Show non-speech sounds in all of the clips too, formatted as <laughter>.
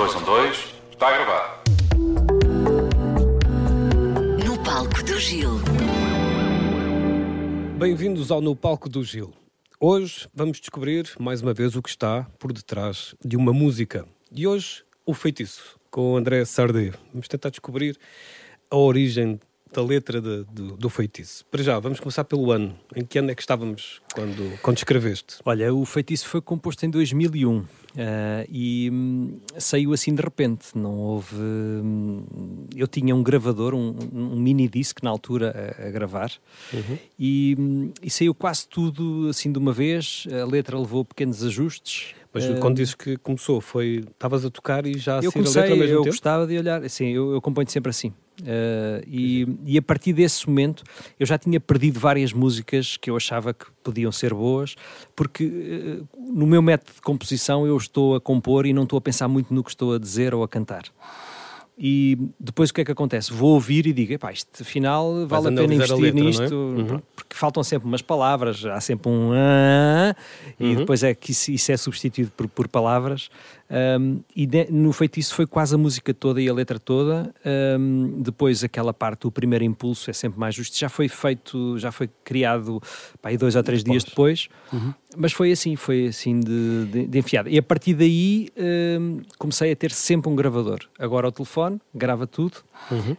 dois, um, dois. Está a gravar. No palco do Gil. Bem-vindos ao No Palco do Gil. Hoje vamos descobrir mais uma vez o que está por detrás de uma música. E hoje, o feitiço, com o André Sardé. Vamos tentar descobrir a origem da letra de- do, do feitiço. Para já, vamos começar pelo ano. Em que ano é que estávamos quando, quando escreveste? Olha, o feitiço foi composto em 2001 eh, e hum, saiu assim de repente. Não houve. hum, eu tinha um gravador, um, um mini disc na altura a, a gravar e, hum, e saiu quase tudo assim de uma vez. A letra levou pequenos ajustes. Mas Eh, quando dizes que começou, foi estavas a tocar e já a eu sair a letra comecei, ao mesmo eu tempo? gostava de olhar, assim, eu, eu componho sempre assim. Eh, e, e a partir desse momento eu já tinha perdido várias músicas que eu achava que podiam ser boas, porque eh, no meu método de composição eu estou a compor e não estou a pensar muito no que estou a dizer ou a cantar. E depois o que é que acontece? Vou ouvir e digo, epá, isto afinal vale a pena analisar a investir letra, é? nisto, Uhum. pronto, porque faltam sempre umas palavras, há sempre um ah, e Uhum. depois é que isso, isso é substituído por, por palavras. Um, e de- no feitiço foi quase a música toda e a letra toda. Um, depois aquela parte, o primeiro impulso é sempre mais justo. Já foi feito, já foi criado pá, aí dois ou três dias depois. Mas foi assim, foi assim de, de, de enfiada. E a partir daí um, comecei a ter sempre um gravador. Agora o telefone, grava tudo. Uhum. Uh,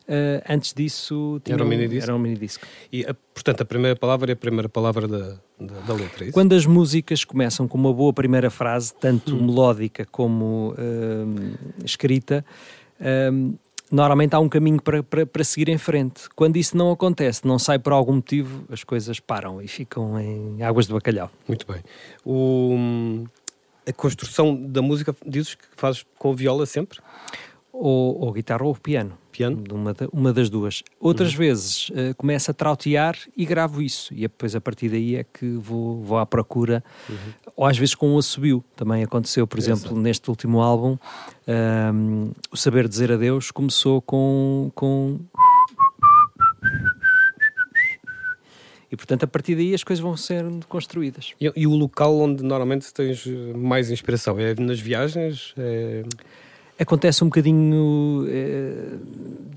antes disso tinha Era um minidisc? Era um minidisc. E, a- portanto, a primeira palavra é a primeira palavra da, da, da letra, é? Quando as músicas começam com uma boa primeira frase, tanto melódica como hum, escrita, hum, normalmente há um caminho para, para, para seguir em frente. Quando isso não acontece, não sai por algum motivo, as coisas param e ficam em águas de bacalhau. Muito bem. O, a construção da música, dizes que fazes com viola sempre? Ou, ou guitarra ou piano. Piano? Uma, uma das duas. Outras vezes eh, começo a trautear e gravo isso. E depois a partir daí é que vou, vou à procura. Ou às vezes com um assobio. Também aconteceu, por exemplo, neste último álbum, ahm, O Saber Dizer Adeus começou com, com. E portanto a partir daí as coisas vão ser construídas. E, e o local onde normalmente tens mais inspiração? É nas viagens? É... Acontece um bocadinho. eh,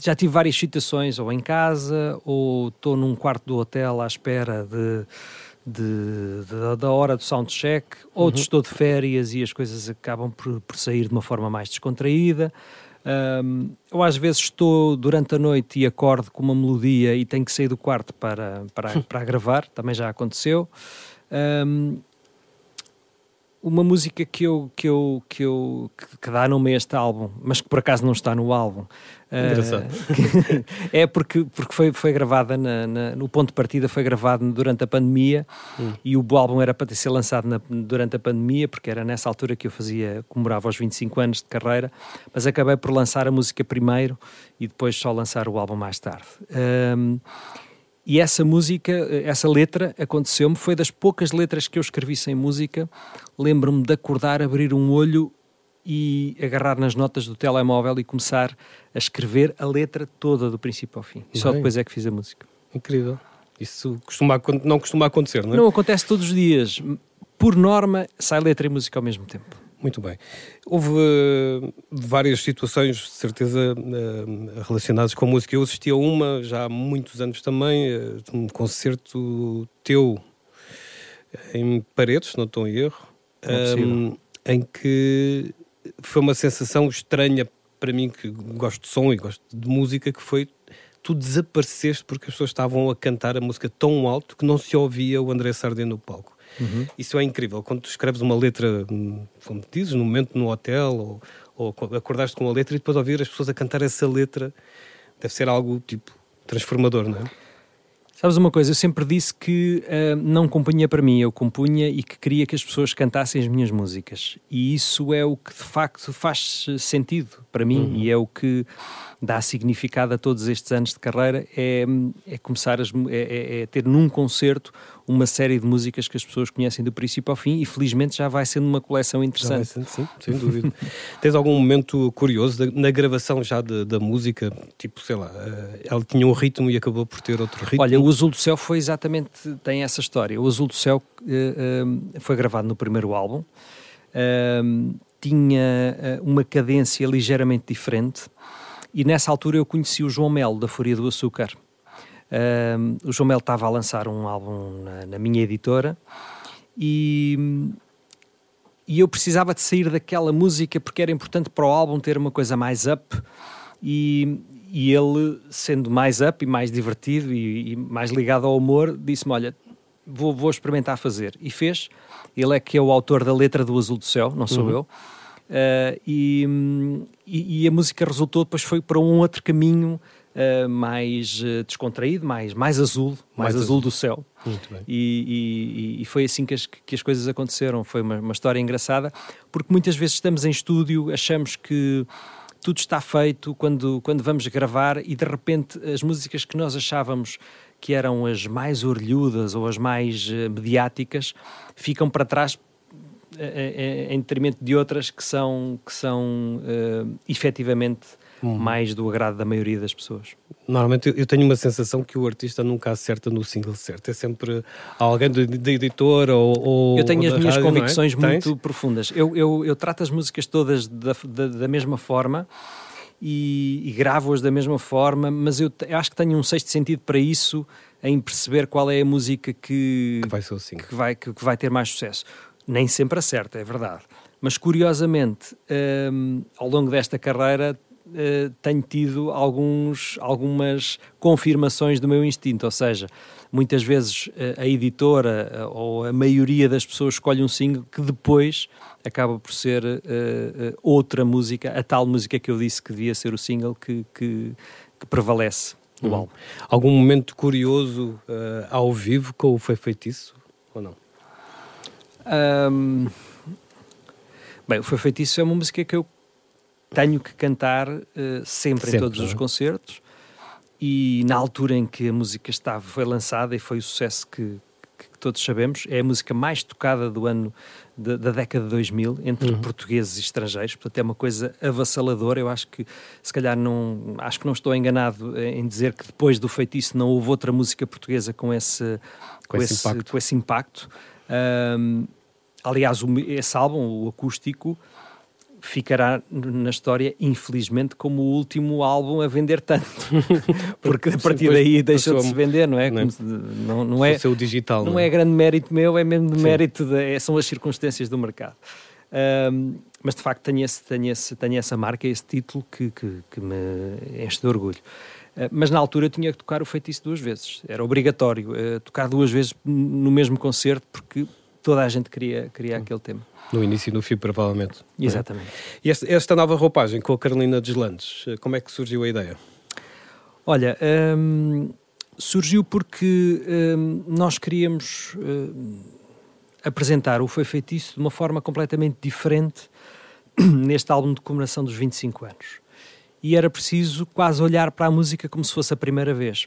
já tive várias situações, ou em casa, ou estou num quarto do hotel à espera de, de- de- da hora do soundcheck, ou estou de férias e as coisas acabam por, por sair de uma forma mais descontraída. Ahm, ou às vezes estou durante a noite e acordo com uma melodia e tenho que sair do quarto para, para, <laughs> para gravar, também já aconteceu. Ahm, uma música que eu que eu que eu que, dá nome a este álbum, mas que por acaso não está no álbum. Engraçado. <laughs> é porque porque foi foi gravada na, na- no ponto de partida foi gravado durante a pandemia e o álbum era para ter ser lançado na- durante a pandemia porque era nessa altura que eu fazia comemorava os 25 anos de carreira, mas acabei por lançar a música primeiro e depois só lançar o álbum mais tarde. Ahm, e essa música, essa letra aconteceu-me, foi das poucas letras que eu escrevi sem música. Lembro-me de acordar, abrir um olho e agarrar nas notas do telemóvel e começar a escrever a letra toda do princípio ao fim. E só depois é que fiz a música. Incrível. Isso costuma, não costuma acontecer, não é? Não acontece todos os dias. Por norma, sai letra e música ao mesmo tempo. Muito bem. Houve eh, várias situações, de certeza, eh, relacionadas com a música. Eu assisti a uma já há muitos anos também, eh, um concerto teu em Paredes, se não estou em erro, Não é em que foi uma sensação estranha para mim, que gosto de som e gosto de música, que foi tu desapareceste porque as pessoas estavam a cantar a música tão alto que não se ouvia o André Sardinha no palco. Isso é incrível. Quando tu escreves uma letra, como dizes, no momento no hotel, ou, ou co- acordaste com a letra e depois ouvir as pessoas a cantar essa letra, deve ser algo tipo transformador, não é? Sabes uma coisa, eu sempre disse que ah, não compunha para mim, eu compunha e que queria que as pessoas cantassem as minhas músicas. E isso é o que de facto faz sentido para mim e é o que dá significado a todos estes anos de carreira, é, é começar as é, é- é ter num concerto uma série de músicas que as pessoas conhecem do princípio ao fim e felizmente já vai sendo uma coleção Já vai interessante. sendo, sim, sem dúvida. <laughs> Tens algum momento curioso na gravação já da, da música? Tipo, sei lá, eh, ela tinha um ritmo e acabou por ter outro ritmo. Olha, o Azul do Céu foi exatamente, tem essa história. O Azul do Céu eh, eh, foi gravado no primeiro álbum. Eh, tinha uh, uma cadência ligeiramente diferente. E nessa altura eu conheci o João Melo, da Fúria do Açúcar. O João Melo estava a lançar um álbum na, na minha editora e, e eu precisava de sair daquela música porque era importante para o álbum ter uma coisa mais up e, e ele, sendo mais up e mais divertido e, e mais ligado ao humor, disse-me, olha, vou, vou experimentar fazer. E fez. Ele é que é o autor da letra do Azul do Céu, não sou uhum. eu. Uh, e, e, e, a música resultou, depois foi para um outro caminho uh, mais uh, descontraído, mais, mais azul, mais, mais azul, azul, do céu. E, e, foi assim que as, que as coisas aconteceram. Foi uma, uma história engraçada, porque muitas vezes estamos em estúdio, achamos que tudo está feito quando, quando vamos gravar e de repente as músicas que nós achávamos que eram as mais orelhudas ou as mais uh, mediáticas ficam para trás em detrimento de outras que são, que são uh, efetivamente hum. mais do agrado da maioria das pessoas. Normalmente eu tenho uma sensação que o artista nunca acerta no single certo. É sempre alguém da editora ou, ou, Eu tenho as minhas rádio, é? convicções é? muito Tens? profundas. Eu, eu, eu trato as músicas todas da, da, da mesma forma e, e gravo-as da mesma forma, mas eu, eu, acho que tenho um sexto sentido para isso, em perceber qual é a música que, que vai, ser assim. que, vai, que, que vai ter mais sucesso. Nem sempre acerta, é verdade. Mas curiosamente, um, ao longo desta carreira, uh, tenho tido alguns, algumas confirmações do meu instinto, ou seja, muitas vezes uh, a editora uh, ou a maioria das pessoas escolhe um single que depois acaba por ser uh, uh, outra música, a tal música que eu disse que devia ser o single que, que, que prevalece no uhum. álbum. Algum momento curioso uh, ao vivo com o Foi Feitiço ou não? Um, bem, o Foi Feitiço é uma música que eu tenho que cantar sempre, sempre, em todos os é? concertos e na altura em que a música estava, foi lançada e foi o sucesso que, que todos sabemos, é a música mais tocada do ano da, da década de 2000 entre uhum. portugueses e estrangeiros, portanto é uma coisa avassaladora. Eu acho que, se calhar, não, acho que não estou enganado em dizer que depois do feitiço não houve outra música portuguesa com esse, com, com esse, esse, impacto. Com esse impacto. Um, aliás, o, esse álbum, o acústico, ficará na história, infelizmente, como o último álbum a vender tanto. <laughs> Porque a partir daí deixou de se vender, não é? Não, é? não, não é, o digital, não, não é? é grande mérito meu, é mesmo de mérito, de, é, são as circunstâncias do mercado. Um, mas de facto tenho, esse, tenho, esse, tenho essa marca, esse título que, que, que me enche de orgulho. Uh, mas na altura eu tinha que tocar o feitiço duas vezes, era obrigatório uh, tocar duas vezes no mesmo concerto, porque toda a gente queria, queria aquele tema. No início e no fim, provavelmente. É? Exatamente. É? E esta, esta, nova roupagem com a Carolina Deslandes, como é que surgiu a ideia? Olha, hum, surgiu porque hum, nós queríamos hum, apresentar o Foi Feitiço de uma forma completamente diferente <coughs> neste álbum de comemoração dos 25 anos. E era preciso quase olhar para a música como se fosse a primeira vez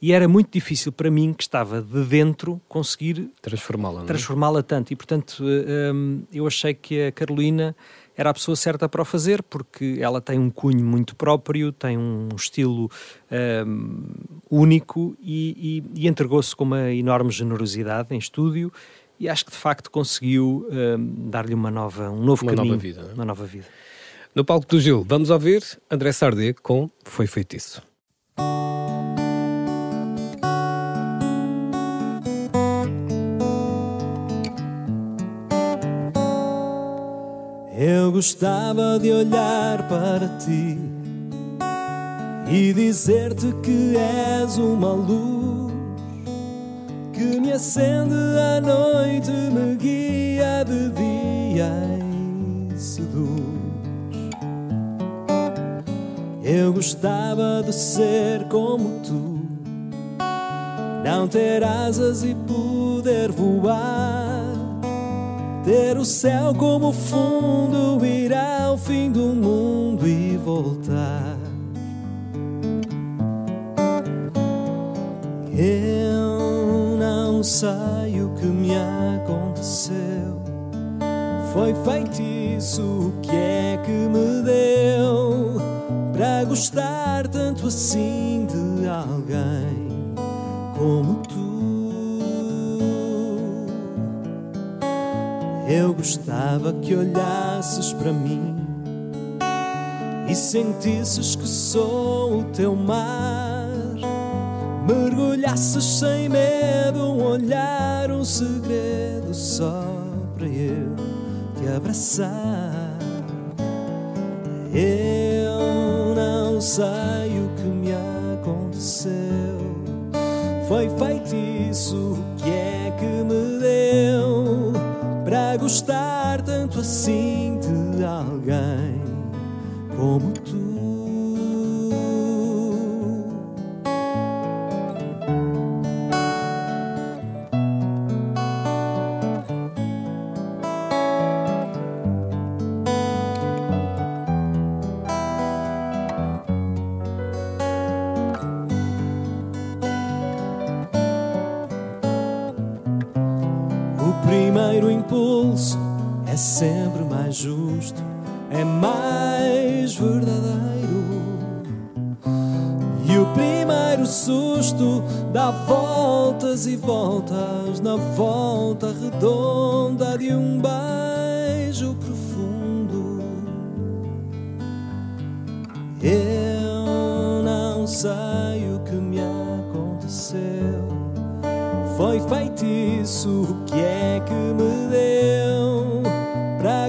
e era muito difícil para mim, que estava de dentro, conseguir transformá-la é? transformá-la tanto. E, portanto, eh, um, eu achei que a Carolina era a pessoa certa para o fazer, porque ela tem um cunho muito próprio, tem um estilo um, único e, e, e entregou-se com uma enorme generosidade em estúdio e acho que de facto conseguiu um, dar-lhe uma nova, um novo uma caminho, nova vida, é? uma nova vida. No palco do Gil, vamos ouvir André Sardé com Foi Feitiço. Eu gostava de olhar para ti e dizer-te que és uma luz que me acende à noite, me guia de dia e seduz. Eu gostava de ser como tu, não ter asas e poder voar ter o céu como fundo, ir ao fim do mundo e voltar. Eu não sei o que me aconteceu. Foi feitiço o que é que me deu para gostar tanto assim de alguém como Eu gostava que olhasses para mim e sentisses que sou o teu mar. Mergulhasses sem medo, um olhar, um segredo só para eu te abraçar. Eu não sei o que me aconteceu. Foi feitiço, o que é que me deu gostar tanto assim de alguém como tu? Sempre mais justo, é mais verdadeiro. E o primeiro susto dá voltas e voltas na volta redonda de um beijo profundo. Eu não sei o que me aconteceu. Foi feitiço, o que é que me deu